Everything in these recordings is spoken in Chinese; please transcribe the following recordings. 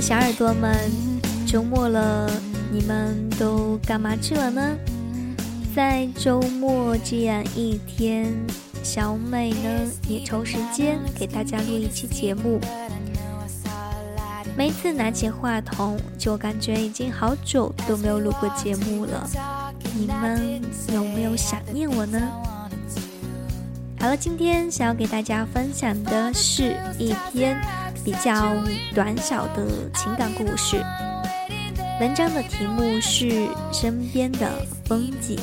小耳朵们，周末了，你们都干嘛去了呢？在周末这样一天，小美呢也抽时间给大家录一期节目。每次拿起话筒，就感觉已经好久都没有录过节目了。你们有没有想念我呢？好了，今天想要给大家分享的是一篇比较短小的情感故事。文章的题目是《身边的风景》。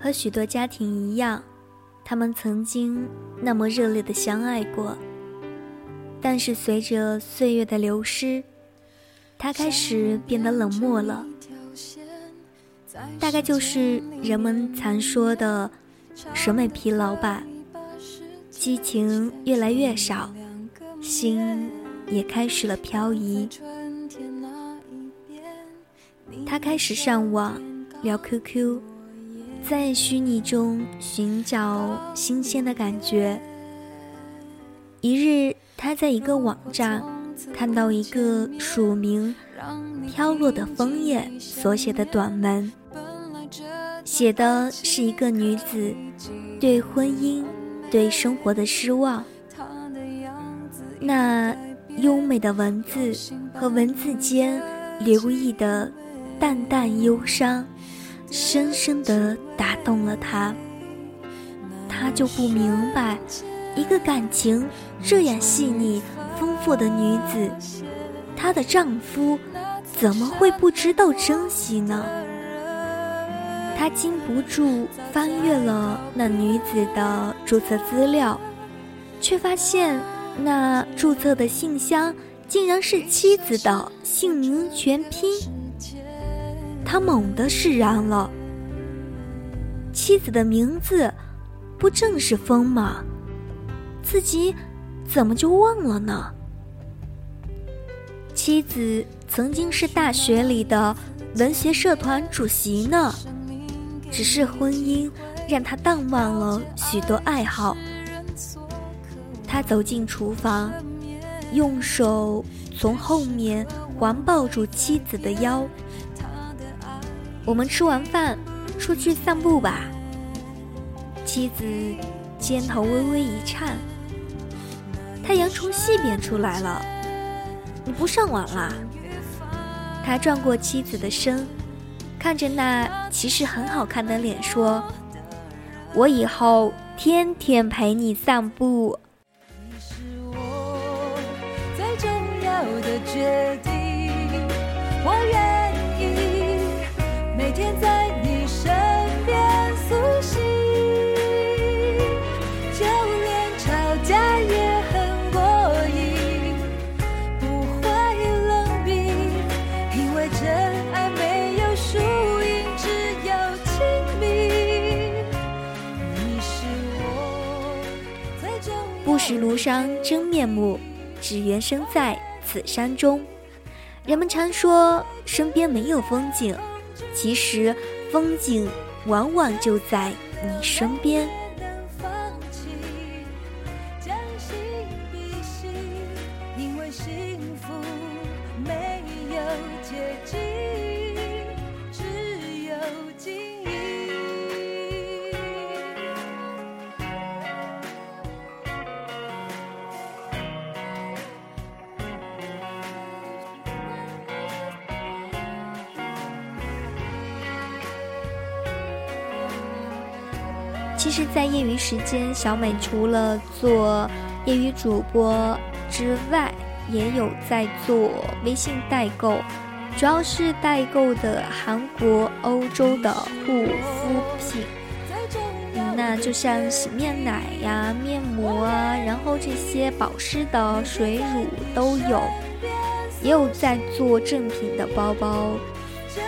和许多家庭一样。他们曾经那么热烈的相爱过，但是随着岁月的流失，他开始变得冷漠了。大概就是人们常说的审美疲劳吧。激情越来越少，心也开始了漂移。他开始上网聊 QQ。在虚拟中寻找新鲜的感觉。一日，他在一个网站看到一个署名“飘落的枫叶”所写的短文，写的是一个女子对婚姻、对生活的失望。那优美的文字和文字间流溢的淡淡忧伤。深深地打动了他，他就不明白，一个感情这样细腻、丰富的女子，她的丈夫怎么会不知道珍惜呢？他禁不住翻阅了那女子的注册资料，却发现那注册的信箱竟然是妻子的姓名全拼。他猛地释然了。妻子的名字，不正是风吗？自己怎么就忘了呢？妻子曾经是大学里的文学社团主席呢，只是婚姻让他淡忘了许多爱好。他走进厨房，用手从后面环抱住妻子的腰。我们吃完饭出去散步吧。妻子肩头微微一颤。太阳从西边出来了，你不上网啦？他转过妻子的身，看着那其实很好看的脸说：“我以后天天陪你散步。”你是我最重要的决定，不识庐山真面目，只缘身在此山中。人们常说身边没有风景。其实，风景往往就在你身边。其实，在业余时间，小美除了做业余主播之外，也有在做微信代购，主要是代购的韩国、欧洲的护肤品。那就像洗面奶呀、面膜啊，然后这些保湿的水乳都有，也有在做正品的包包。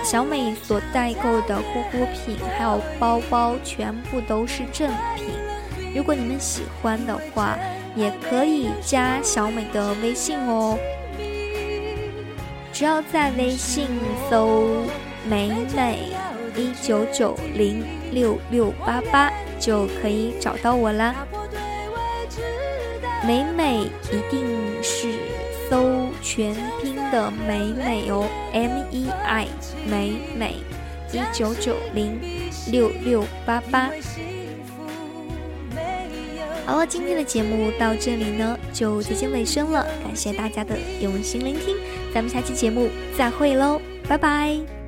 小美所代购的护肤品还有包包，全部都是正品。如果你们喜欢的话，也可以加小美的微信哦。只要在微信搜“美美一九九零六六八八”就可以找到我啦。美美一定是搜全拼的美美哦，M E I 美美一九九零六六八八。好了，今天的节目到这里呢，就接近尾声了。感谢大家的用心聆听，咱们下期节目再会喽，拜拜。